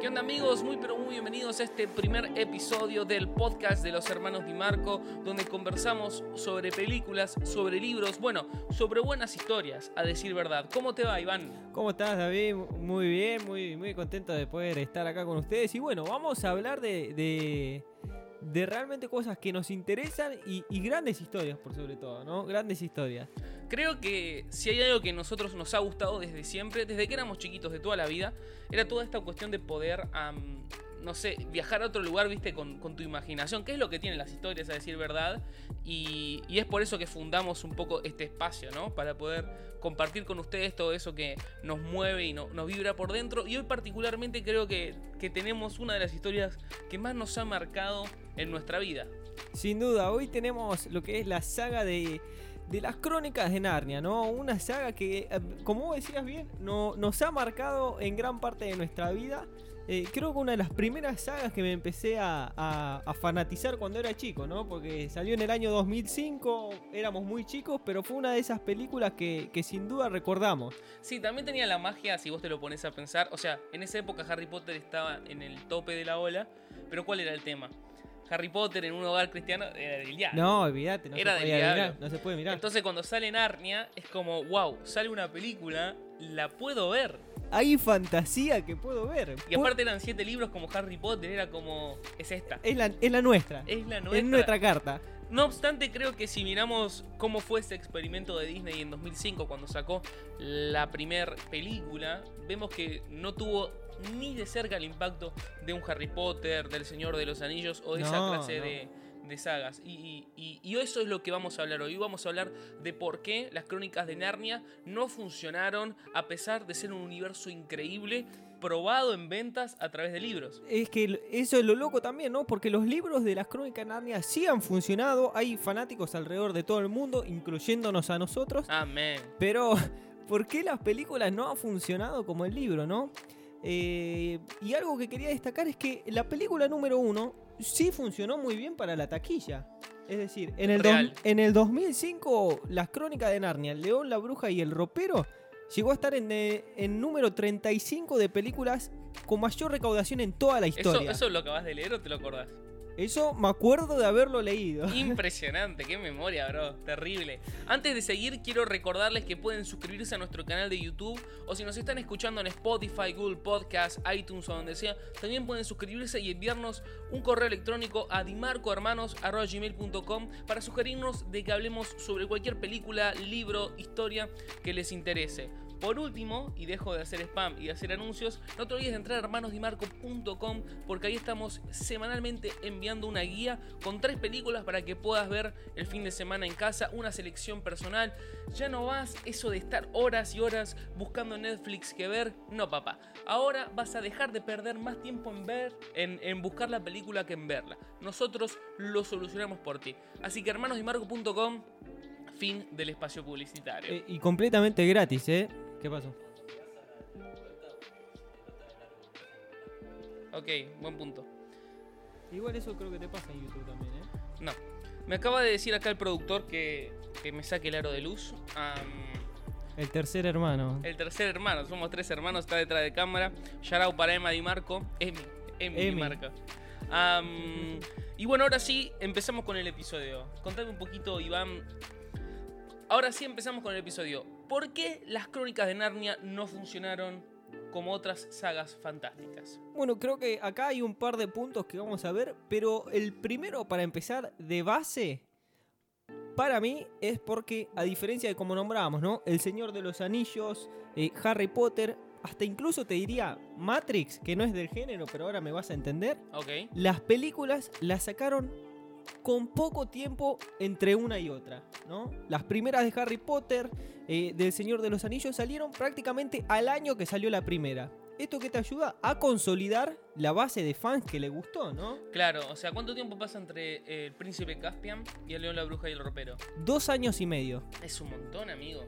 ¿Qué onda amigos? Muy pero muy bienvenidos a este primer episodio del podcast de los hermanos Di Marco, donde conversamos sobre películas, sobre libros, bueno, sobre buenas historias, a decir verdad. ¿Cómo te va, Iván? ¿Cómo estás, David? Muy bien, muy, muy contento de poder estar acá con ustedes. Y bueno, vamos a hablar de, de, realmente cosas que nos interesan y grandes historias, por sobre todo, ¿no? Grandes historias. Creo que si hay algo que a nosotros nos ha gustado desde siempre, desde que éramos chiquitos de toda la vida, era toda esta cuestión de poder, no sé, viajar a otro lugar, viste, con, tu imaginación, que es lo que tienen las historias, a decir verdad. Y, es por eso que fundamos un poco este espacio, ¿no? Para poder compartir con ustedes todo eso que nos mueve y no- nos vibra por dentro. Y hoy particularmente creo que, que tenemos una de las historias que más nos ha marcado en nuestra vida. Sin duda, hoy tenemos lo que es la saga de, de las crónicas de Narnia, ¿no? Una saga que, eh, como decías bien, no, nos ha marcado en gran parte de nuestra vida. Eh, creo que una de las primeras sagas que me empecé a, a- a fanatizar cuando era chico, ¿no? Porque salió en el año 2005, éramos muy chicos, pero fue una de esas películas que, que sin duda recordamos. Sí, también tenía la magia, si vos te lo pones a pensar. O sea, en esa época Harry Potter estaba en el tope de la ola. Pero ¿cuál era el tema? Harry Potter en un hogar cristiano era del diablo. No, olvídate, no, Era se del podía diablo. mirar, no se puede mirar. Entonces cuando sale Narnia es como, wow, sale una película, la puedo ver. Hay fantasía que puedo ver. Y aparte eran siete libros como Harry Potter, era como, es esta. Es la, es la nuestra. Es la nuestra. Es nuestra carta. No obstante, creo que si miramos cómo fue ese experimento de Disney en 2005 cuando sacó la primer película, vemos que no tuvo ni de cerca el impacto de un Harry Potter, del Señor de los Anillos o de esa clase no. de, de sagas. Y, y- y- y eso es lo que vamos a hablar hoy. Vamos a hablar de por qué las crónicas de Narnia no funcionaron a pesar de ser un universo increíble, probado en ventas a través de libros. Es que eso es lo loco también, ¿no? Porque los libros de las crónicas de Narnia sí han funcionado. Hay fanáticos alrededor de todo el mundo, incluyéndonos a nosotros. Amén. Pero, ¿por qué las películas no han funcionado como el libro, no? Eh, y algo que quería destacar es que la película número uno sí funcionó muy bien para la taquilla. Es decir, en el, dos- Real. en el 2005, las crónicas de Narnia, El León, la Bruja y el Ropero, llegó a estar en, eh, en número 35 de películas con mayor recaudación en toda la ¿Eso, historia. ¿Eso lo acabas de leer o te lo acordás? Eso me acuerdo de haberlo leído. Impresionante, qué memoria, bro. Terrible. Antes de seguir, quiero recordarles que pueden suscribirse a nuestro canal de YouTube o si nos están escuchando en Spotify, Google Podcast, iTunes o donde sea, también pueden suscribirse y enviarnos un correo electrónico a dimarcohermanos.gmail.com para sugerirnos de que hablemos sobre cualquier película, libro, historia que les interese. Por último, y dejo de hacer spam y de hacer anuncios, no te olvides de entrar a hermanosdimarco.com porque ahí estamos semanalmente enviando una guía con tres películas para que puedas ver el fin de semana en casa, una selección personal. Ya no vas eso de estar horas y horas buscando Netflix que ver, no papá. Ahora vas a dejar de perder más tiempo en ver, en, buscar la película que en verla. Nosotros lo solucionamos por ti. Así que hermanosdimarco.com, fin del espacio publicitario. Eh, y completamente gratis, ¿eh? ¿Qué pasó? Ok, buen punto. Igual eso creo que te pasa en YouTube también, ¿eh? No. Me acaba de decir acá el productor que, que me saque el aro de luz. El tercer hermano. el tercer hermano, somos tres hermanos, está detrás de cámara. Shout para Emma Di Marco. Emi, Emi, Di. Marco. Y bueno, ahora sí, empezamos con el episodio. Contame un poquito, Iván. Ahora sí empezamos con el episodio. ¿Por qué las crónicas de Narnia no funcionaron como otras sagas fantásticas? Bueno, creo que acá hay un par de puntos que vamos a ver, pero el primero para empezar de base, para mí, es porque, a diferencia de como nombrábamos, ¿no? El Señor de los Anillos, eh, Harry Potter, hasta incluso te diría Matrix, que no es del género, pero ahora me vas a entender. Ok. Las películas las sacaron con poco tiempo entre una y otra, ¿no? Las primeras de Harry Potter, eh, del Señor de los Anillos, salieron prácticamente al año que salió la primera. ¿Esto que te ayuda? A consolidar la base de fans que le gustó, ¿no? Claro, o sea, ¿cuánto tiempo pasa entre eh, el príncipe Caspian y el león, la bruja y el ropero? Dos años y medio. Es un montón, amigo.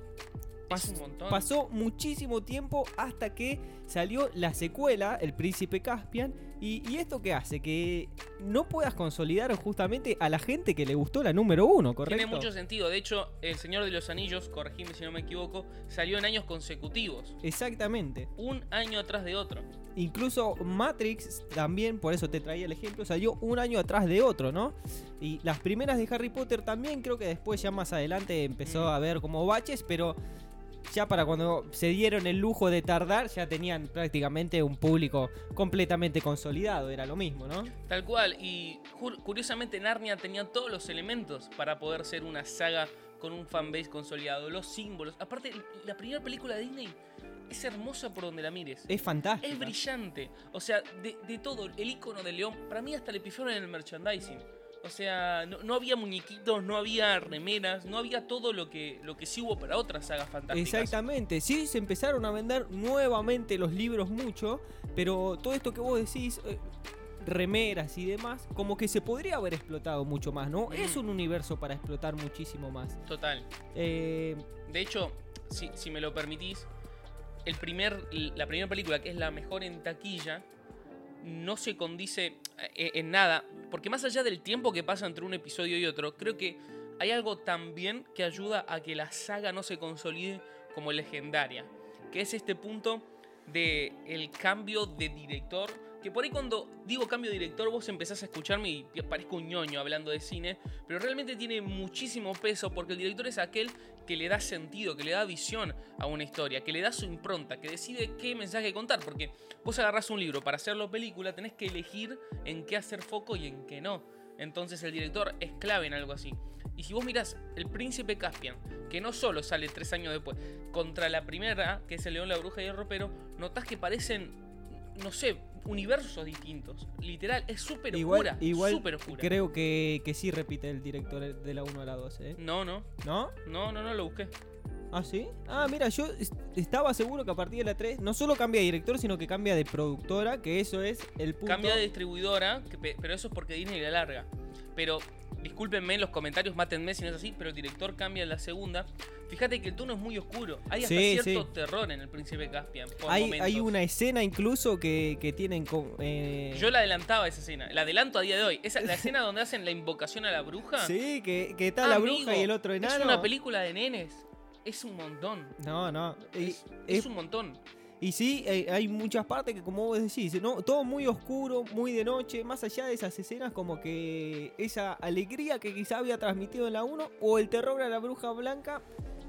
Pas- es un montón. Pasó muchísimo tiempo hasta que salió la secuela, El Príncipe Caspian, ¿Y, y esto qué hace? Que no puedas consolidar justamente a la gente que le gustó la número uno, ¿correcto? Tiene mucho sentido. De hecho, El Señor de los Anillos, corregime si no me equivoco, salió en años consecutivos. Exactamente. Un año atrás de otro. Incluso Matrix también, por eso te traía el ejemplo, salió un año atrás de otro, ¿no? Y las primeras de Harry Potter también, creo que después ya más adelante empezó Mm. a haber como baches, pero ya para cuando se dieron el lujo de tardar, ya tenían prácticamente un público completamente consolidado, era lo mismo, ¿no? Tal cual. Y curiosamente Narnia tenía todos los elementos para poder ser una saga con un fanbase consolidado. Los símbolos. Aparte, la primera película de Disney es hermosa por donde la mires. Es fantástico. Es brillante. O sea, de, de todo, el icono del león, para mí hasta le pifiaron en el merchandising. O sea, no, no había muñequitos, no había remeras, no había todo lo que, lo que sí hubo para otras sagas fantásticas. Exactamente, sí se empezaron a vender nuevamente los libros mucho, pero todo esto que vos decís, eh, remeras y demás, como que se podría haber explotado mucho más, ¿no? Mm. Es un universo para explotar muchísimo más. Total. Eh, De hecho, si, si me lo permitís, el primer, la primera película, que es la mejor en taquilla, no se condice eh, en nada. Porque más allá del tiempo que pasa entre un episodio y otro, creo que hay algo también que ayuda a que la saga no se consolide como legendaria. Que es este punto de el cambio de director. Que por ahí cuando digo cambio de director vos empezás a escucharme y parezco un ñoño hablando de cine. Pero realmente tiene muchísimo peso porque el director es aquel que le da sentido, que le da visión a una historia, que le da su impronta, que decide qué mensaje contar. Porque vos agarrás un libro para hacerlo película, tenés que elegir en qué hacer foco y en qué no. Entonces el director es clave en algo así. Y si vos mirás El Príncipe Caspian, que no solo sale tres años después, contra la primera, que es El León, la Bruja y el Ropero, notás que parecen, no sé, universos distintos. Literal, es súper oscura. igual súper oscura. creo que, que sí repite el director de la 1 a la 2, ¿eh? No, no, ¿No? no, no, no lo busqué. ¿Ah, sí? Ah, mira, yo est- estaba seguro que a partir de la 3 no solo cambia de director, sino que cambia de productora, que eso es el punto... Cambia de distribuidora, que pero eso es porque Disney la larga. Pero discúlpenme en los comentarios, mátenme si no es así, pero el director cambia en la segunda. Fíjate que el tono es muy oscuro. Hay hasta Sí, cierto sí. terror en el Príncipe Caspian. por Hay, momentos. hay una escena incluso que, que tienen... eh, Yo la adelantaba esa escena. La adelanto a día de hoy. Esa, la escena donde hacen la invocación a la bruja. Sí, que, que está la bruja y el otro enano. Es una película de nenes. Es un montón. No, no. Y, Es, es- es un montón. Y sí, eh, hay muchas partes que como vos decís, ¿no? todo muy oscuro, muy de noche, más allá de esas escenas como que esa alegría que quizá había transmitido en la 1 o el terror a la bruja blanca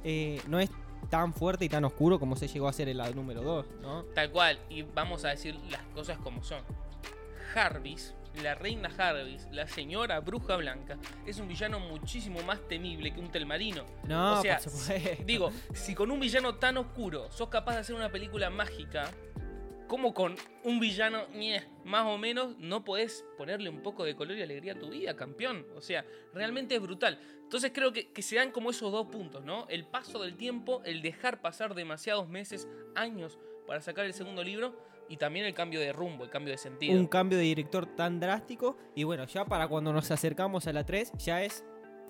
eh, no es tan fuerte y tan oscuro como se llegó a hacer en la número 2, ¿no? Tal cual. Y vamos a decir las cosas como son. Jarvis, la reina Jarvis, la señora bruja blanca, es un villano muchísimo más temible que un telmarino. No, o sea. Digo, si con un villano tan oscuro sos capaz de hacer una película mágica, ¿cómo con un villano más o menos no podés ponerle un poco de color y alegría a tu vida, campeón? O sea, realmente es brutal. Entonces creo que, que se dan como esos dos puntos, ¿no? El paso del tiempo, el dejar pasar demasiados meses, años para sacar el segundo libro y también el cambio de rumbo, el cambio de sentido. un cambio de director tan drástico. Y bueno, ya para cuando nos acercamos a la 3, ya es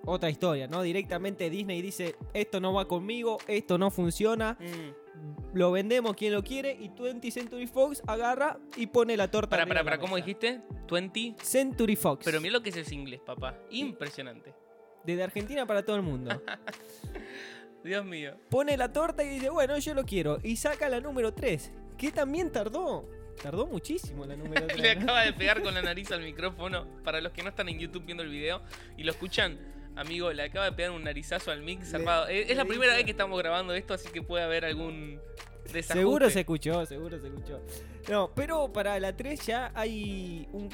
otra historia, ¿no? Directamente Disney dice, esto no va conmigo, esto no funciona, Mm. lo vendemos quien lo quiere y 20 Century Fox agarra y pone la torta. Para, para, para, ¿cómo dijiste? 20. Century Fox. Pero mira lo que es ese inglés, papá. Impresionante. Desde Argentina para todo el mundo. Dios mío. Pone la torta y dice, bueno, yo lo quiero. Y saca la número 3, que también tardó. Tardó muchísimo la número 3. Le acaba de pegar con la nariz al micrófono. Para los que no están en YouTube viendo el video y lo escuchan, amigo, le acaba de pegar un narizazo al mic zarpado. Es, es la primera vez que estamos grabando esto, así que puede haber algún desajuste. Seguro se escuchó, seguro se escuchó. No, pero para la 3 ya hay un,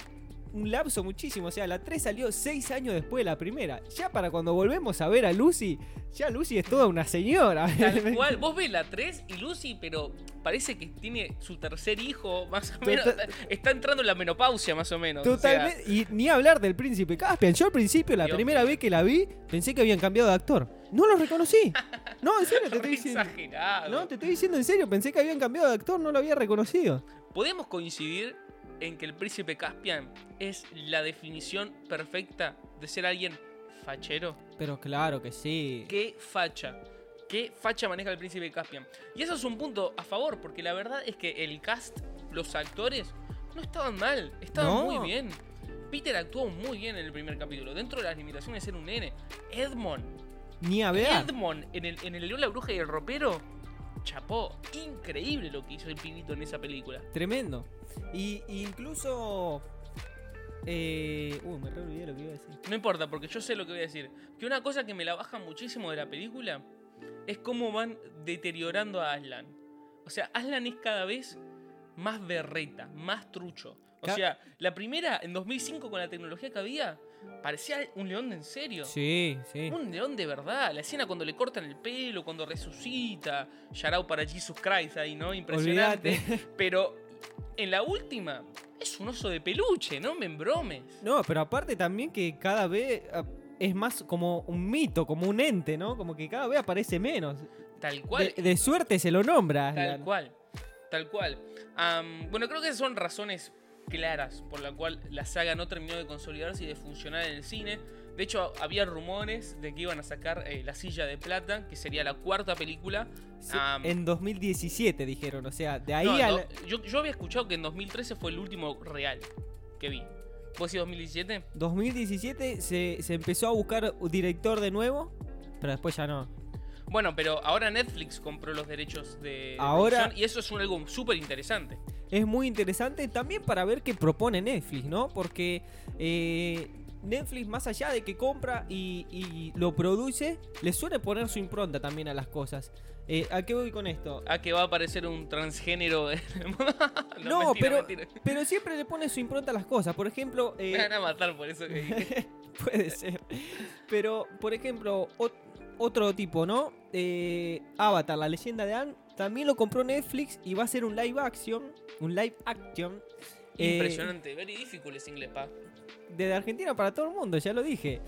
un lapso muchísimo. O sea, la 3 salió 6 años después de la primera. Ya para cuando volvemos a ver a Lucy, ya Lucy es toda una señora. Tal cual. Vos ves la 3 y Lucy, pero parece que tiene su tercer hijo, más o menos. Total- Está entrando en la menopausia, más o menos. o sea, Totalmente. Y ni hablar del príncipe Caspian. Yo al principio, la Dios primera vez que la vi, pensé que habían cambiado de actor. No lo reconocí. No, en serio, te estoy diciendo. exagerado. No, te estoy diciendo en serio, pensé que habían cambiado de actor, no lo había reconocido. ¿Podemos coincidir en que el príncipe Caspian es la definición perfecta de ser alguien fachero? Pero claro que sí. ¿Qué facha? ¿Qué facha maneja el príncipe Caspian? Y eso es un punto a favor, porque la verdad es que el cast, los actores, no estaban mal, estaban No. muy bien. Peter actuó muy bien en el primer capítulo. Dentro de las limitaciones de ser un nene. Edmond. Ni a ver. Edmond en el, en el León, la Bruja y el Ropero. Chapó. Increíble lo que hizo el pibito en esa película. Tremendo. Y y incluso. Eh, uy, me re olvidé lo que iba a decir. No importa, porque yo sé lo que voy a decir. Que una cosa que me la baja muchísimo de la película es cómo van deteriorando a Aslan. O sea, Aslan es cada vez más berreta, más trucho. O sea, la primera, en 2005, con la tecnología que había, parecía un león de en serio. Sí, sí. Un león de verdad. La escena cuando le cortan el pelo, cuando resucita. Shout para Jesus Christ ahí, ¿no? Impresionante. Pero en la última, es un oso de peluche, no me embromes. No, pero aparte también que cada vez ah, es más como un mito, como un ente, ¿no? Como que cada vez aparece menos. Tal cual. De, de suerte se lo nombra. Tal Aslan. cual, tal cual. Bueno, creo que esas son razones claras por la cual la saga no terminó de consolidarse y de funcionar en el cine. De hecho, había rumores de que iban a sacar eh, La Silla de Plata, que sería la cuarta película. Sí, en 2017 dijeron, o sea, de ahí no, al... no, yo, yo había escuchado que en 2013 fue el último real que vi. ¿Vos decís 2017? 2017 se, se empezó a buscar un director de nuevo, pero después ya no. Bueno, pero ahora Netflix compró los derechos de, Ahora- y eso es un algo súper interesante. Es muy interesante también para ver qué propone Netflix, ¿no? Porque eh, Netflix, más allá de que compra y, y lo produce, le suele poner su impronta también a las cosas. Eh, ¿A qué voy con esto? Ah, que va a aparecer un transgénero. No, mentira, pero, mentira. pero siempre le pone su impronta a las cosas. Por ejemplo, eh, Me van a matar por eso que dije. Puede ser. Pero, por ejemplo, ot- otro tipo, ¿no? Eh, Avatar, la leyenda de Anne, también lo compró Netflix y va a ser un live action. Un live action. eh, Impresionante. Very difficult es inglés, pa. desde Argentina para todo el mundo, ya lo dije.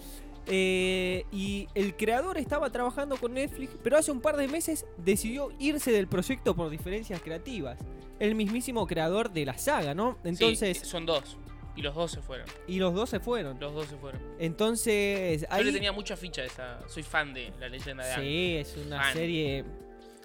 Eh, y el creador estaba trabajando con Netflix, pero hace un par de meses decidió irse del proyecto por diferencias creativas. El mismísimo creador de la saga, ¿no? Entonces, Sí, son dos. Y los dos se fueron. y los dos se fueron. Los dos se fueron. Entonces, Yo ahí... le tenía mucha ficha a esa. Soy fan de la leyenda de. Sí, es una Fan. serie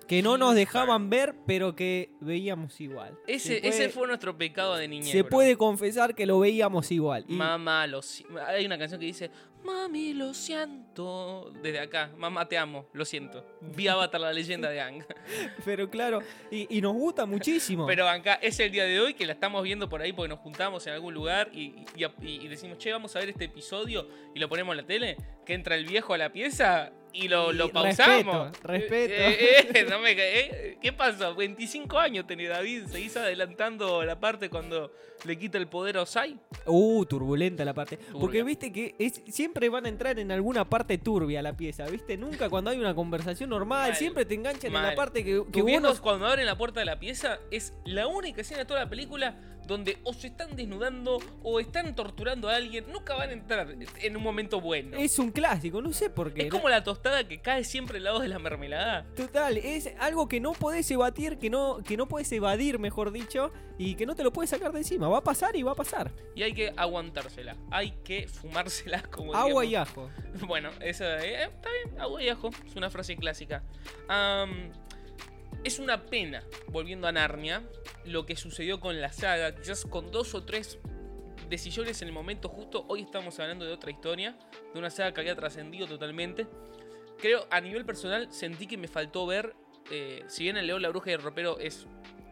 que no nos dejaban ver, pero que veíamos igual. Ese, puede- ese fue nuestro pecado de niñez. Se bro. puede confesar que lo veíamos igual. Y- Mamá, lo Hay una canción que dice: Mami, lo siento. Desde acá, mamá, te amo, lo siento. Vi Avatar la leyenda de Ang. pero claro, y, y nos gusta muchísimo. Pero acá es el día de hoy que la estamos viendo por ahí porque nos juntamos en algún lugar y- y- y decimos, che, vamos a ver este episodio y lo ponemos en la tele. Que entra el viejo a la pieza y lo, lo pausamos. respeto, respeto. Eh, eh, eh, no me eh, ¿Qué pasó? 25 años tenés David. ¿Seguís adelantando la parte cuando le quita el poder a Osai? Uh, turbulenta la parte. Porque viste que es, siempre van a entrar en alguna parte turbia la pieza, ¿viste? Nunca cuando hay una conversación normal, Mal, siempre te enganchan en la parte que, que viejos uno... cuando abren la puerta de la pieza es la única escena de toda la película donde o se están desnudando o están torturando a alguien. Nunca van a entrar en un momento bueno. Es un clásico, no sé por qué. Es como la tostada que cae siempre al lado de la mermelada. Total, es algo que no podés evadir, que no, que no podés evadir, mejor dicho, y que no te lo puedes sacar de encima. Va a pasar y va a pasar. Y hay que aguantársela. Hay que fumársela como Agua y ajo. Bueno, esa eh, está bien, agua y ajo. Es una frase clásica. Es una pena, volviendo a Narnia, lo que sucedió con la saga. Quizás con dos o tres decisiones en el momento justo. Hoy estamos hablando de otra historia, de una saga que había trascendido totalmente. Creo, a nivel personal, sentí que me faltó ver. eh, si bien el León, la Bruja y el Ropero es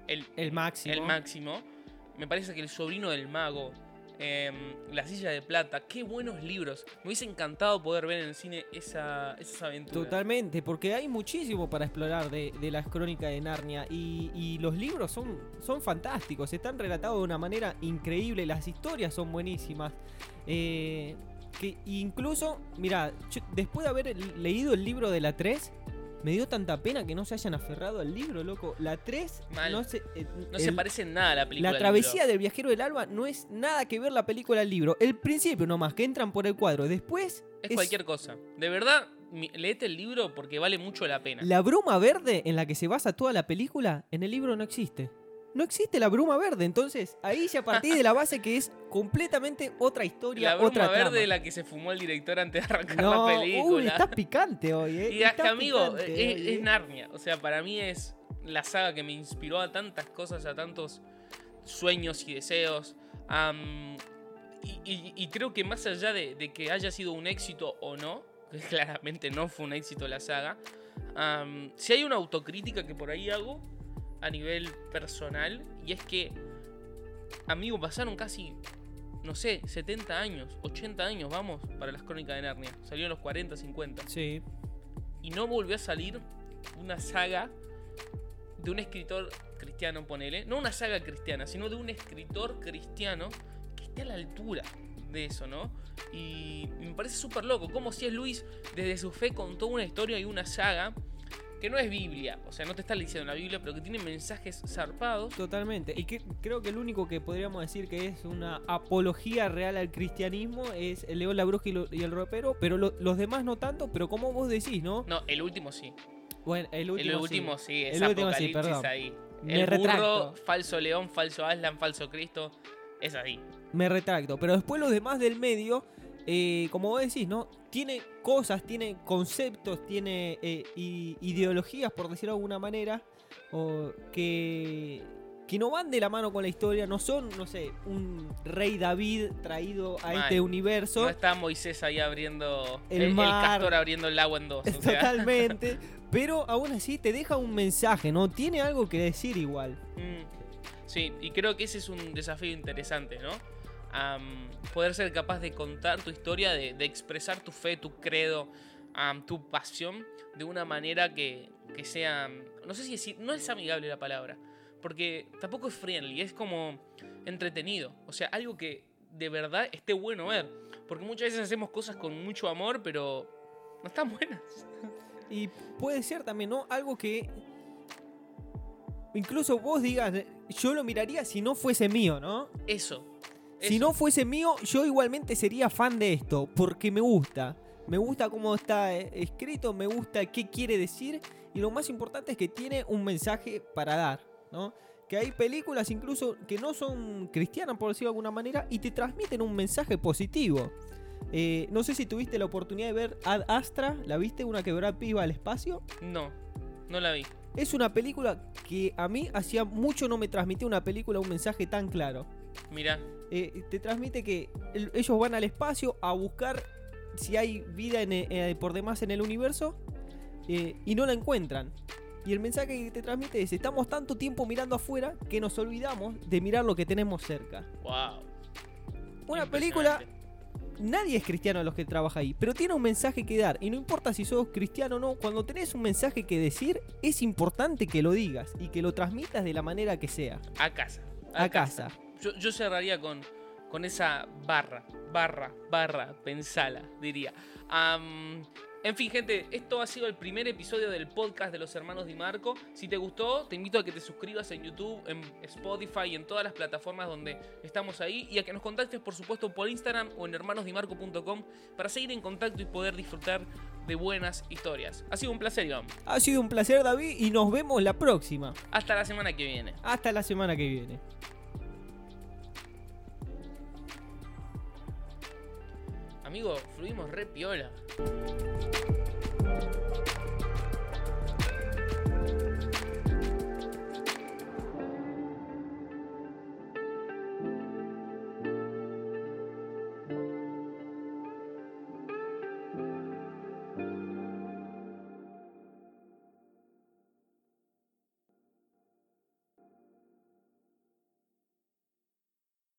el, El máximo. el máximo. Me parece que el sobrino del mago, em, La silla de plata, qué buenos libros. Me hubiese encantado poder ver en el cine esa, esas aventuras. Totalmente, porque hay muchísimo para explorar de, de las crónicas de Narnia y, los libros son, son fantásticos, están relatados de una manera increíble, las historias son buenísimas. Eh, que incluso, mira, después de haber leído el libro de la 3, me dio tanta pena que no se hayan aferrado al libro, loco. La 3 Mal. no se, eh, No se el- parece en nada a la película. La travesía del viajero del alba no es nada que ver la película del libro. El principio nomás, que entran por el cuadro. Después Es cualquier cosa. De verdad, leete el libro porque vale mucho la pena. La bruma verde en la que se basa toda la película, en el libro no existe. No existe la bruma verde, entonces ahí ya partí de la base que es completamente otra historia, La bruma otra verde trama. la que se fumó el director antes de arrancar No, la uy, película. estás picante hoy, eh. y Estás amigo, es, hoy, es eh. Narnia. O sea, para mí es la saga que me inspiró a tantas cosas, a tantos sueños y deseos. y, y- y creo que más allá de, de que haya sido un éxito o no, que claramente no fue un éxito la saga, si hay una autocrítica que por ahí hago a nivel personal, y es que, amigo, pasaron casi, no sé, 70 años, 80 años, vamos, para las crónicas de Narnia. Salió en los 40, 50 Sí. y no volvió a salir una saga de un escritor cristiano, ponele. No una saga cristiana, sino de un escritor cristiano que esté a la altura de eso, ¿no? Y me parece súper loco. Como si es Luis, desde su fe, contó una historia y una saga que no es Biblia. O sea, no te está diciendo la Biblia, pero que tiene mensajes zarpados. Totalmente. Y que, creo que el único que podríamos decir que es una apología real al cristianismo es el León Labrusca y, lo- y el Ropero, pero lo- los demás no tanto, pero como vos decís, ¿no? No, el último sí. Bueno, el último, el sí. último sí, es El último sí, perdón. ahí. Me el burro, retracto. falso león, falso Aslan, falso Cristo. Es ahí. Me retracto. Pero después los demás del medio, eh, como vos decís, ¿no? Tiene cosas, tiene conceptos, tiene eh, ideologías, por decirlo de alguna manera, o que, que no van de la mano con la historia, no son, no sé, un rey David traído a este universo. No está Moisés ahí abriendo. El El, el mar. castor abriendo el agua en dos. o sea. Totalmente. Pero aún así te deja un mensaje, ¿no? Tiene algo que decir igual. Mm, Sí, y creo que ese es un desafío interesante, ¿no? Am, poder ser capaz de contar tu historia, de, de expresar tu fe, tu credo, tu pasión de una manera que, que sea. No sé si decir. No es amigable la palabra. Porque tampoco es friendly, es como entretenido. O sea, algo que de verdad esté bueno ver. Porque muchas veces hacemos cosas con mucho amor, pero no están buenas. Y puede ser también, ¿no? Algo que incluso vos digas, yo lo miraría si no fuese mío, ¿no? Eso. Si no fuese mío, yo igualmente sería fan de esto, porque me gusta. Me gusta cómo está eh, escrito, me gusta qué quiere decir, y lo más importante es que tiene un mensaje para dar, ¿no? Que hay películas incluso que no son cristianas, por decirlo de alguna manera, y te transmiten un mensaje positivo. Eh, no sé si tuviste la oportunidad de ver Ad Astra, ¿la viste? Una que Brad Pitt va al espacio. No, no la vi. Es una película que a mí hacía mucho no me transmitía una película un mensaje tan claro. Mirá. Eh, te transmite que el- ellos van al espacio a buscar si hay vida en e- eh, por demás en el universo eh, y no la encuentran. Y el mensaje que te transmite es, estamos tanto tiempo mirando afuera que nos olvidamos de mirar lo que tenemos cerca. Wow. Una película, nadie es cristiano de los que trabaja ahí, pero tiene un mensaje que dar. Y no importa si sos cristiano o no, cuando tenés un mensaje que decir, es importante que lo digas y que lo transmitas de la manera que sea. A casa. A casa. Yo, yo cerraría con, con esa barra, barra, barra, pensala, diría. En fin, gente, esto ha sido el primer episodio del podcast de los hermanos Di Marco. Si te gustó, te invito a que te suscribas en YouTube, en Spotify y en todas las plataformas donde estamos ahí. Y a que nos contactes, por supuesto, por Instagram o en hermanosdimarco.com para seguir en contacto y poder disfrutar de buenas historias. Ha sido un placer, Iván. Ha sido un placer David y nos vemos la próxima. Hasta la semana que viene. Hasta la semana que viene. Amigo, fluimos re piola.